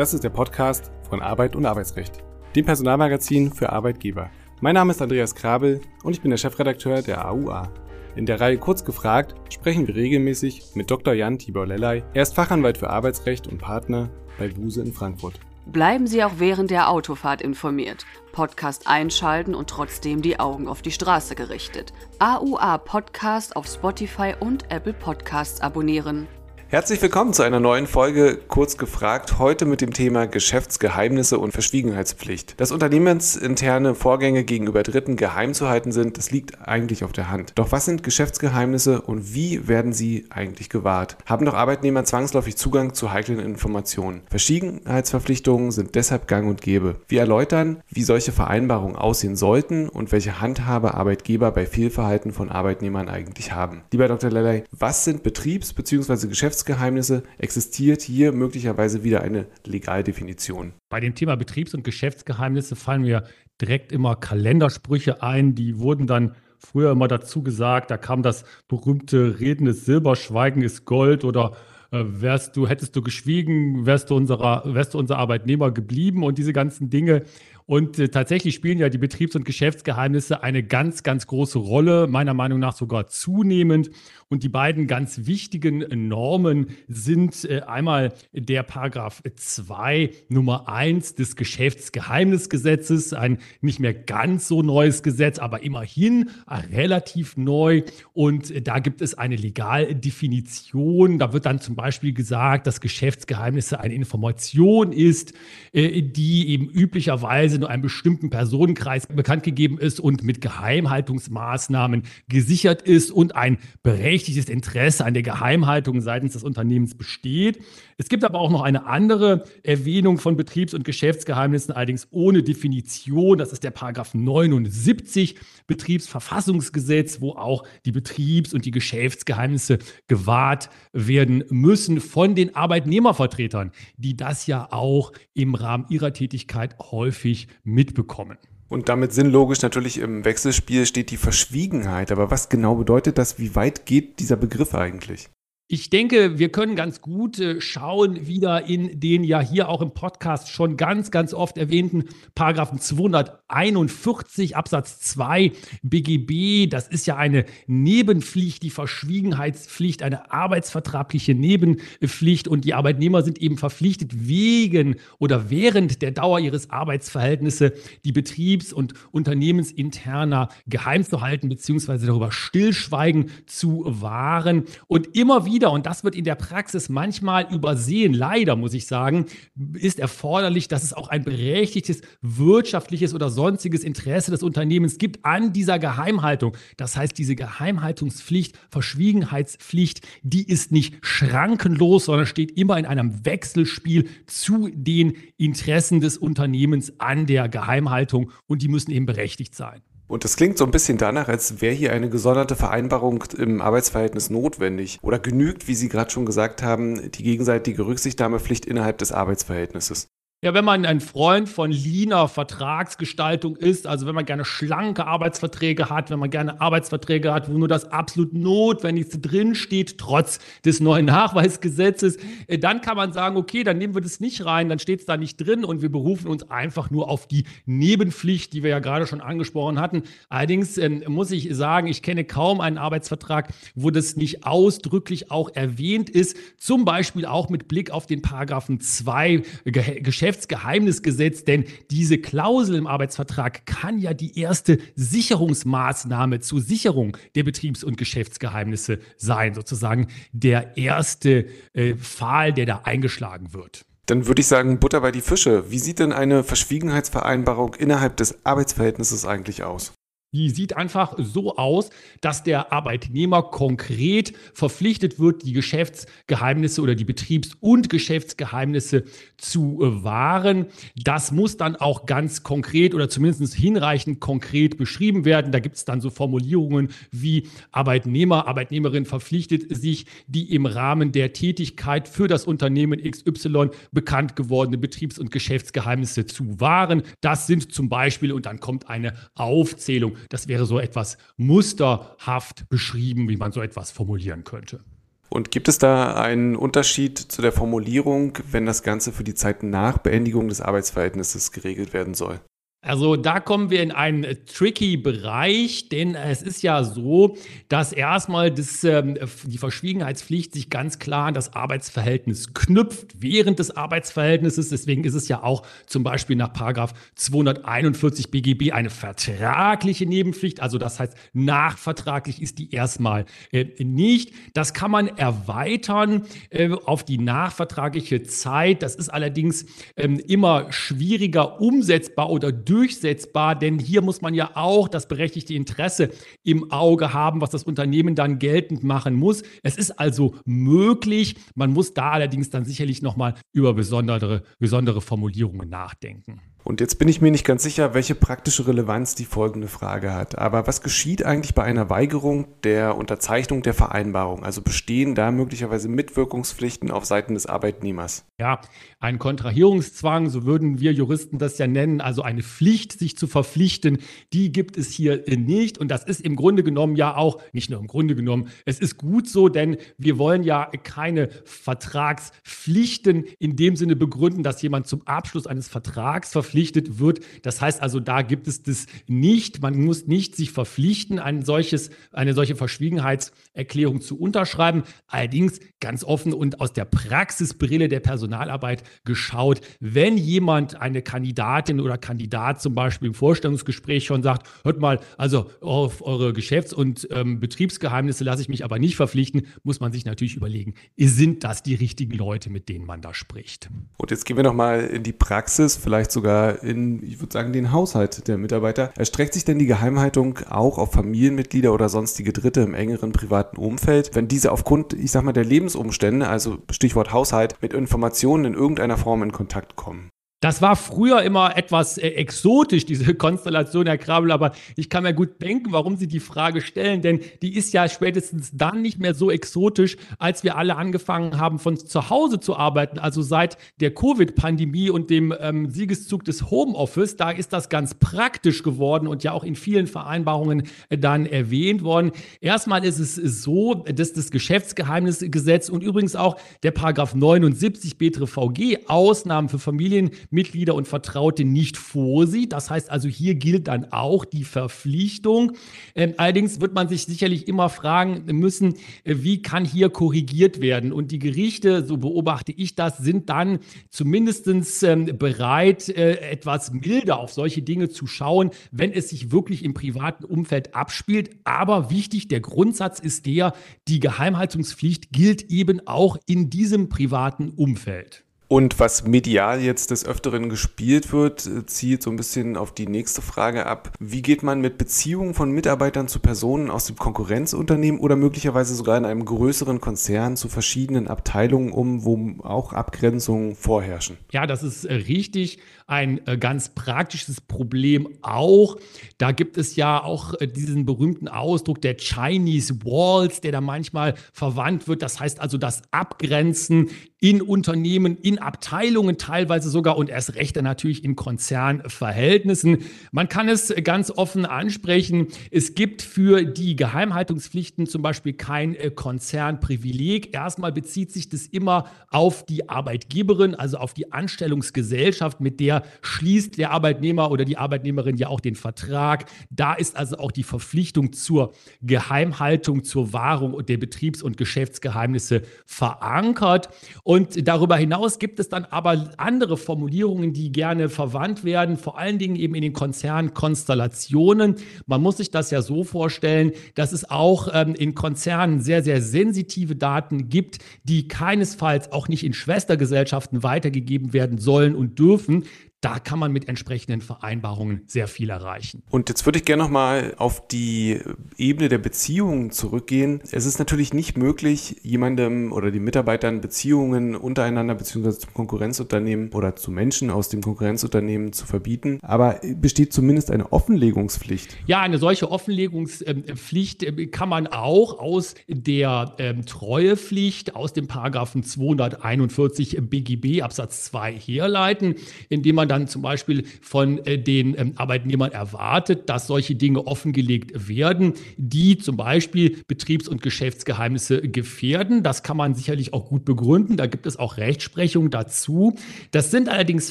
Das ist der Podcast von Arbeit und Arbeitsrecht, dem Personalmagazin für Arbeitgeber. Mein Name ist Andreas Krabel und ich bin der Chefredakteur der AUA. In der Reihe Kurz gefragt sprechen wir regelmäßig mit Dr. Jan Tibor Lellay. Er ist Fachanwalt für Arbeitsrecht und Partner bei Buse in Frankfurt. Bleiben Sie auch während der Autofahrt informiert. Podcast einschalten und trotzdem die Augen auf die Straße gerichtet. AUA Podcast auf Spotify und Apple Podcasts abonnieren. Herzlich willkommen zu einer neuen Folge Kurz gefragt, heute mit dem Thema Geschäftsgeheimnisse und Verschwiegenheitspflicht. Dass unternehmensinterne Vorgänge gegenüber Dritten geheim zu halten sind, das liegt eigentlich auf der Hand. Doch was sind Geschäftsgeheimnisse und wie werden sie eigentlich gewahrt? Haben doch Arbeitnehmer zwangsläufig Zugang zu heiklen Informationen? Verschwiegenheitsverpflichtungen sind deshalb gang und gäbe. Wir erläutern, wie solche Vereinbarungen aussehen sollten und welche Handhabe Arbeitgeber bei Fehlverhalten von Arbeitnehmern eigentlich haben. Lieber Dr. Lellay, was sind Betriebs- bzw. Geschäfts Geschäftsgeheimnisse existiert hier möglicherweise wieder eine Legaldefinition. Bei dem Thema Betriebs- und Geschäftsgeheimnisse fallen mir direkt immer Kalendersprüche ein, die wurden dann früher immer dazu gesagt, da kam das berühmte Reden ist Silber, Schweigen ist Gold oder äh, wärst du, hättest du geschwiegen, wärst du, unserer, wärst du unser Arbeitnehmer geblieben und diese ganzen Dinge. Und äh, tatsächlich spielen ja die Betriebs- und Geschäftsgeheimnisse eine ganz, ganz große Rolle, meiner Meinung nach sogar zunehmend. Und die beiden ganz wichtigen Normen sind äh, einmal der Paragraph 2 Nummer 1 des Geschäftsgeheimnisgesetzes, ein nicht mehr ganz so neues Gesetz, aber immerhin relativ neu. Und äh, da gibt es eine Legaldefinition. Da wird dann zum Beispiel gesagt, dass Geschäftsgeheimnisse eine Information ist, äh, die eben üblicherweise nur einem bestimmten Personenkreis bekannt gegeben ist und mit Geheimhaltungsmaßnahmen gesichert ist und ein berechtigtes Interesse an der Geheimhaltung seitens des Unternehmens besteht. Es gibt aber auch noch eine andere Erwähnung von Betriebs- und Geschäftsgeheimnissen, allerdings ohne Definition. Das ist der Paragraph 79 Betriebsverfassungsgesetz, wo auch die Betriebs- und die Geschäftsgeheimnisse gewahrt werden müssen von den Arbeitnehmervertretern, die das ja auch im Rahmen ihrer Tätigkeit häufig mitbekommen. Und damit sinnlogisch natürlich im Wechselspiel steht die Verschwiegenheit. Aber was genau bedeutet das? Wie weit geht dieser Begriff eigentlich? Ich denke, wir können ganz gut äh, schauen, wieder in den ja hier auch im Podcast schon ganz, ganz oft erwähnten Paragraphen 241 Absatz 2 BGB. Das ist ja eine Nebenpflicht, die Verschwiegenheitspflicht, eine arbeitsvertragliche Nebenpflicht. Und die Arbeitnehmer sind eben verpflichtet, wegen oder während der Dauer ihres Arbeitsverhältnisses die Betriebs- und Unternehmensinterner geheim zu halten, beziehungsweise darüber stillschweigen zu wahren. Und immer wieder wieder, und das wird in der Praxis manchmal übersehen, leider muss ich sagen, ist erforderlich, dass es auch ein berechtigtes wirtschaftliches oder sonstiges Interesse des Unternehmens gibt an dieser Geheimhaltung. Das heißt, diese Geheimhaltungspflicht, Verschwiegenheitspflicht, die ist nicht schrankenlos, sondern steht immer in einem Wechselspiel zu den Interessen des Unternehmens an der Geheimhaltung und die müssen eben berechtigt sein. Und das klingt so ein bisschen danach, als wäre hier eine gesonderte Vereinbarung im Arbeitsverhältnis notwendig. Oder genügt, wie Sie gerade schon gesagt haben, die gegenseitige Rücksichtnahmepflicht innerhalb des Arbeitsverhältnisses. Ja, wenn man ein Freund von leaner Vertragsgestaltung ist, also wenn man gerne schlanke Arbeitsverträge hat, wenn man gerne Arbeitsverträge hat, wo nur das absolut Notwendigste drinsteht, trotz des neuen Nachweisgesetzes, äh, dann kann man sagen, okay, dann nehmen wir das nicht rein, dann steht es da nicht drin und wir berufen uns einfach nur auf die Nebenpflicht, die wir ja gerade schon angesprochen hatten. Allerdings äh, muss ich sagen, ich kenne kaum einen Arbeitsvertrag, wo das nicht ausdrücklich auch erwähnt ist, zum Beispiel auch mit Blick auf den Paragraphen 2 Geschäft Geschäftsgeheimnisgesetz, denn diese Klausel im Arbeitsvertrag kann ja die erste Sicherungsmaßnahme zur Sicherung der Betriebs- und Geschäftsgeheimnisse sein, sozusagen der erste äh, Pfahl, der da eingeschlagen wird. Dann würde ich sagen, Butter bei die Fische. Wie sieht denn eine Verschwiegenheitsvereinbarung innerhalb des Arbeitsverhältnisses eigentlich aus? Die sieht einfach so aus, dass der Arbeitnehmer konkret verpflichtet wird, die Geschäftsgeheimnisse oder die Betriebs- und Geschäftsgeheimnisse zu äh, wahren. Das muss dann auch ganz konkret oder zumindest hinreichend konkret beschrieben werden. Da gibt es dann so Formulierungen wie Arbeitnehmer, Arbeitnehmerin verpflichtet sich, die im Rahmen der Tätigkeit für das Unternehmen XY bekannt gewordene Betriebs- und Geschäftsgeheimnisse zu wahren. Das sind zum Beispiel, und dann kommt eine Aufzählung das wäre so etwas musterhaft beschrieben, wie man so etwas formulieren könnte. Und gibt es da einen Unterschied zu der Formulierung, wenn das Ganze für die Zeit nach Beendigung des Arbeitsverhältnisses geregelt werden soll? Also da kommen wir in einen äh, tricky Bereich, denn es ist ja so, dass erstmal das, ähm, die Verschwiegenheitspflicht sich ganz klar an das Arbeitsverhältnis knüpft während des Arbeitsverhältnisses. Deswegen ist es ja auch zum Beispiel nach Paragraph 241 BGB eine vertragliche Nebenpflicht. Also das heißt, nachvertraglich ist die erstmal äh, nicht. Das kann man erweitern äh, auf die nachvertragliche Zeit. Das ist allerdings ähm, immer schwieriger umsetzbar oder durchsetzbar, denn hier muss man ja auch das berechtigte Interesse im Auge haben, was das Unternehmen dann geltend machen muss. Es ist also möglich, man muss da allerdings dann sicherlich nochmal über besondere, besondere Formulierungen nachdenken. Und jetzt bin ich mir nicht ganz sicher, welche praktische Relevanz die folgende Frage hat. Aber was geschieht eigentlich bei einer Weigerung der Unterzeichnung der Vereinbarung? Also bestehen da möglicherweise Mitwirkungspflichten auf Seiten des Arbeitnehmers? Ja, ein Kontrahierungszwang, so würden wir Juristen das ja nennen, also eine Pflicht, sich zu verpflichten, die gibt es hier nicht. Und das ist im Grunde genommen ja auch, nicht nur im Grunde genommen, es ist gut so, denn wir wollen ja keine Vertragspflichten in dem Sinne begründen, dass jemand zum Abschluss eines Vertrags verpflichtet verpflichtet wird. Das heißt also, da gibt es das nicht. Man muss nicht sich verpflichten, ein solches, eine solche Verschwiegenheitserklärung zu unterschreiben. Allerdings ganz offen und aus der Praxisbrille der Personalarbeit geschaut, wenn jemand, eine Kandidatin oder Kandidat zum Beispiel im Vorstellungsgespräch schon sagt, hört mal, also auf eure Geschäfts- und ähm, Betriebsgeheimnisse lasse ich mich aber nicht verpflichten, muss man sich natürlich überlegen, sind das die richtigen Leute, mit denen man da spricht. Und jetzt gehen wir nochmal in die Praxis, vielleicht sogar in, ich würde sagen, den Haushalt der Mitarbeiter. Erstreckt sich denn die Geheimhaltung auch auf Familienmitglieder oder sonstige Dritte im engeren privaten Umfeld, wenn diese aufgrund, ich sag mal, der Lebensumstände, also Stichwort Haushalt, mit Informationen in irgendeiner Form in Kontakt kommen? Das war früher immer etwas äh, exotisch, diese Konstellation, Herr Krabel, aber ich kann mir gut denken, warum Sie die Frage stellen, denn die ist ja spätestens dann nicht mehr so exotisch, als wir alle angefangen haben, von zu Hause zu arbeiten. Also seit der Covid-Pandemie und dem ähm, Siegeszug des Homeoffice, da ist das ganz praktisch geworden und ja auch in vielen Vereinbarungen äh, dann erwähnt worden. Erstmal ist es so, dass das Geschäftsgeheimnisgesetz und übrigens auch der Paragraph 79 BTVG Ausnahmen für Familien Mitglieder und Vertraute nicht vorsieht. Das heißt also, hier gilt dann auch die Verpflichtung. Ähm, allerdings wird man sich sicherlich immer fragen müssen, äh, wie kann hier korrigiert werden? Und die Gerichte, so beobachte ich das, sind dann zumindest ähm, bereit, äh, etwas milder auf solche Dinge zu schauen, wenn es sich wirklich im privaten Umfeld abspielt. Aber wichtig, der Grundsatz ist der, die Geheimhaltungspflicht gilt eben auch in diesem privaten Umfeld. Und was medial jetzt des Öfteren gespielt wird, zielt so ein bisschen auf die nächste Frage ab. Wie geht man mit Beziehungen von Mitarbeitern zu Personen aus dem Konkurrenzunternehmen oder möglicherweise sogar in einem größeren Konzern zu verschiedenen Abteilungen um, wo auch Abgrenzungen vorherrschen? Ja, das ist äh, richtig. Ein äh, ganz praktisches Problem auch. Da gibt es ja auch äh, diesen berühmten Ausdruck der Chinese Walls, der da manchmal verwandt wird. Das heißt also das Abgrenzen in Unternehmen, in Abteilungen teilweise sogar und erst recht dann natürlich in Konzernverhältnissen. Man kann es ganz offen ansprechen. Es gibt für die Geheimhaltungspflichten zum Beispiel kein äh, Konzernprivileg. Erstmal bezieht sich das immer auf die Arbeitgeberin, also auf die Anstellungsgesellschaft, mit der schließt der Arbeitnehmer oder die Arbeitnehmerin ja auch den Vertrag. Da ist also auch die Verpflichtung zur Geheimhaltung, zur Wahrung der Betriebs- und Geschäftsgeheimnisse verankert. Und darüber hinaus gibt es dann aber andere Formulierungen, die gerne verwandt werden, vor allen Dingen eben in den Konzernkonstellationen. Man muss sich das ja so vorstellen, dass es auch ähm, in Konzernen sehr, sehr sensitive Daten gibt, die keinesfalls auch nicht in Schwestergesellschaften weitergegeben werden sollen und dürfen da kann man mit entsprechenden Vereinbarungen sehr viel erreichen. Und jetzt würde ich gerne nochmal auf die Ebene der Beziehungen zurückgehen. Es ist natürlich nicht möglich, jemandem oder den Mitarbeitern Beziehungen untereinander beziehungsweise zum Konkurrenzunternehmen oder zu Menschen aus dem Konkurrenzunternehmen zu verbieten. Aber besteht zumindest eine Offenlegungspflicht? Ja, eine solche Offenlegungspflicht äh, kann man auch aus der ähm, Treuepflicht aus dem Paragraphen 241 BGB Absatz 2 herleiten, indem man dann zum Beispiel von äh, den ähm, Arbeitnehmern erwartet, dass solche Dinge offengelegt werden, die zum Beispiel Betriebs- und Geschäftsgeheimnisse gefährden. Das kann man sicherlich auch gut begründen. Da gibt es auch Rechtsprechung dazu. Das sind allerdings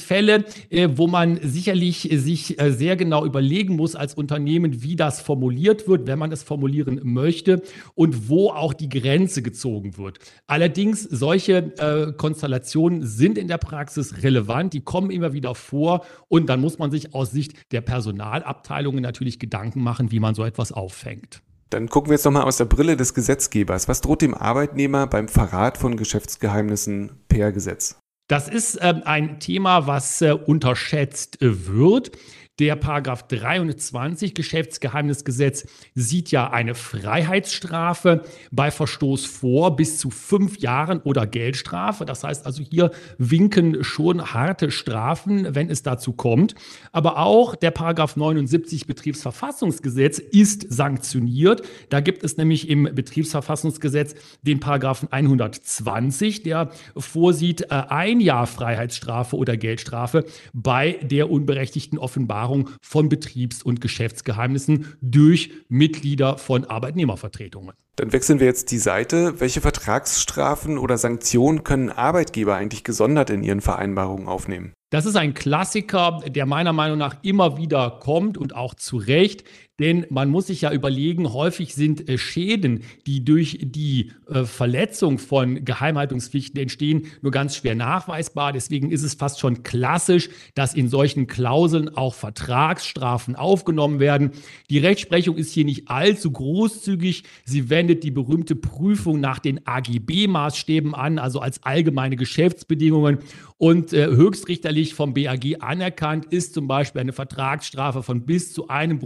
Fälle, äh, wo man sicherlich sich äh, sehr genau überlegen muss als Unternehmen, wie das formuliert wird, wenn man es formulieren möchte und wo auch die Grenze gezogen wird. Allerdings, solche Konstellationen sind in der Praxis relevant, die kommen immer wieder vor und dann muss man sich aus Sicht der Personalabteilungen natürlich Gedanken machen, wie man so etwas auffängt. Dann gucken wir jetzt nochmal aus der Brille des Gesetzgebers. Was droht dem Arbeitnehmer beim Verrat von Geschäftsgeheimnissen per Gesetz? Das ist äh, ein Thema, was äh, unterschätzt äh, wird. Der Paragraph 23 Geschäftsgeheimnisgesetz sieht ja eine Freiheitsstrafe bei Verstoß vor bis zu fünf Jahren oder Geldstrafe. Das heißt also, hier winken schon harte Strafen, wenn es dazu kommt. Aber auch der Paragraph 79 Betriebsverfassungsgesetz ist sanktioniert. Da gibt es nämlich im Betriebsverfassungsgesetz den Paragraphen 120, der vorsieht äh, ein Jahr Freiheitsstrafe oder Geldstrafe bei der unberechtigten Offenbarung Offenbarung von Betriebs- und Geschäftsgeheimnissen durch Mitglieder von Arbeitnehmervertretungen. Dann wechseln wir jetzt die Seite. Welche Vertragsstrafen oder Sanktionen können Arbeitgeber eigentlich gesondert in ihren Vereinbarungen aufnehmen? Das ist ein Klassiker, der meiner Meinung nach immer wieder kommt und auch zu Recht. Denn man muss sich ja überlegen, häufig sind äh, Schäden, die durch die äh, Verletzung von Geheimhaltungspflichten entstehen, nur ganz schwer nachweisbar. Deswegen ist es fast schon klassisch, dass in solchen Klauseln auch Vertragsstrafen aufgenommen werden. Die Rechtsprechung ist hier nicht allzu großzügig. Sie wendet die berühmte Prüfung nach den AGB-Maßstäben an, also als allgemeine Geschäftsbedingungen. Und äh, höchstrichterlich vom BAG anerkannt ist zum Beispiel eine Vertragsstrafe von bis zu einem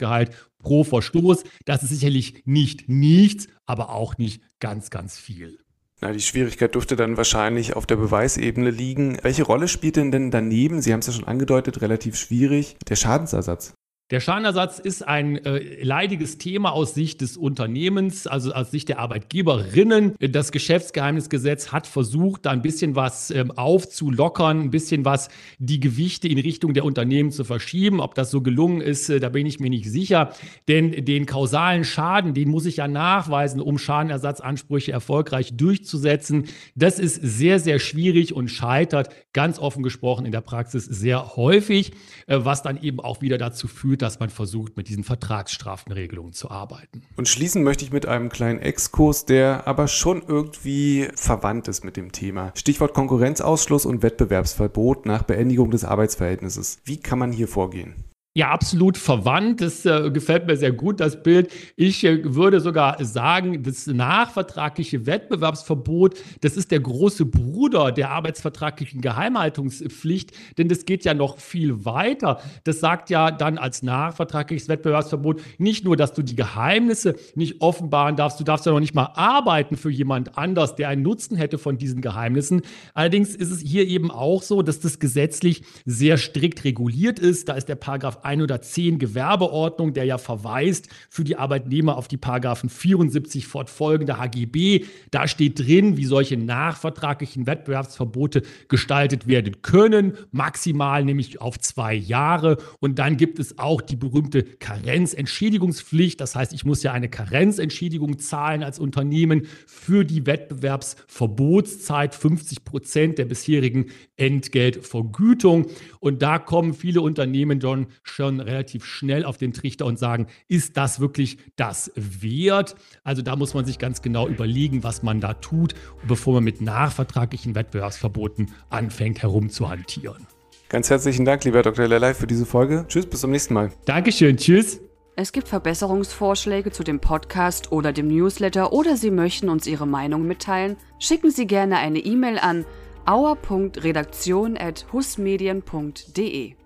Bruttomonatsgehalt pro Verstoß. Das ist sicherlich nicht nichts, aber auch nicht ganz, ganz viel. Na, die Schwierigkeit dürfte dann wahrscheinlich auf der Beweisebene liegen. Welche Rolle spielt denn denn daneben, Sie haben es ja schon angedeutet, relativ schwierig, der Schadensersatz? Der Schadenersatz ist ein äh, leidiges Thema aus Sicht des Unternehmens, also aus Sicht der Arbeitgeberinnen. Das Geschäftsgeheimnisgesetz hat versucht, da ein bisschen was ähm, aufzulockern, ein bisschen was die Gewichte in Richtung der Unternehmen zu verschieben. Ob das so gelungen ist, äh, da bin ich mir nicht sicher. Denn den kausalen Schaden, den muss ich ja nachweisen, um Schadenersatzansprüche erfolgreich durchzusetzen. Das ist sehr, sehr schwierig und scheitert ganz offen gesprochen in der Praxis sehr häufig, äh, was dann eben auch wieder dazu führt, dass man versucht, mit diesen Vertragsstrafenregelungen zu arbeiten. Und schließen möchte ich mit einem kleinen Exkurs, der aber schon irgendwie verwandt ist mit dem Thema. Stichwort Konkurrenzausschluss und Wettbewerbsverbot nach Beendigung des Arbeitsverhältnisses. Wie kann man hier vorgehen? Ja, absolut verwandt. Das äh, gefällt mir sehr gut, das Bild. Ich äh, würde sogar sagen, das nachvertragliche Wettbewerbsverbot, das ist der große Bruder der arbeitsvertraglichen Geheimhaltungspflicht, denn das geht ja noch viel weiter. Das sagt ja dann als nachvertragliches Wettbewerbsverbot nicht nur, dass du die Geheimnisse nicht offenbaren darfst, du darfst ja noch nicht mal arbeiten für jemand anders, der einen Nutzen hätte von diesen Geheimnissen. Allerdings ist es hier eben auch so, dass das gesetzlich sehr strikt reguliert ist. Da ist der Paragraph 110 Gewerbeordnung, der ja verweist für die Arbeitnehmer auf die Paragraphen 74 fortfolgende HGB. Da steht drin, wie solche nachvertraglichen Wettbewerbsverbote gestaltet werden können, maximal nämlich auf zwei Jahre. Und dann gibt es auch die berühmte Karenzentschädigungspflicht. Das heißt, ich muss ja eine Karenzentschädigung zahlen als Unternehmen für die Wettbewerbsverbotszeit, 50 Prozent der bisherigen Entgeltvergütung. Und da kommen viele Unternehmen dann schon relativ schnell auf den Trichter und sagen, ist das wirklich das wert? Also da muss man sich ganz genau überlegen, was man da tut, bevor man mit nachvertraglichen Wettbewerbsverboten anfängt herumzuhantieren. Ganz herzlichen Dank, lieber Dr. Lelei, für diese Folge. Tschüss, bis zum nächsten Mal. Dankeschön, tschüss. Es gibt Verbesserungsvorschläge zu dem Podcast oder dem Newsletter oder Sie möchten uns Ihre Meinung mitteilen? Schicken Sie gerne eine E-Mail an auer.redaktion.husmedien.de.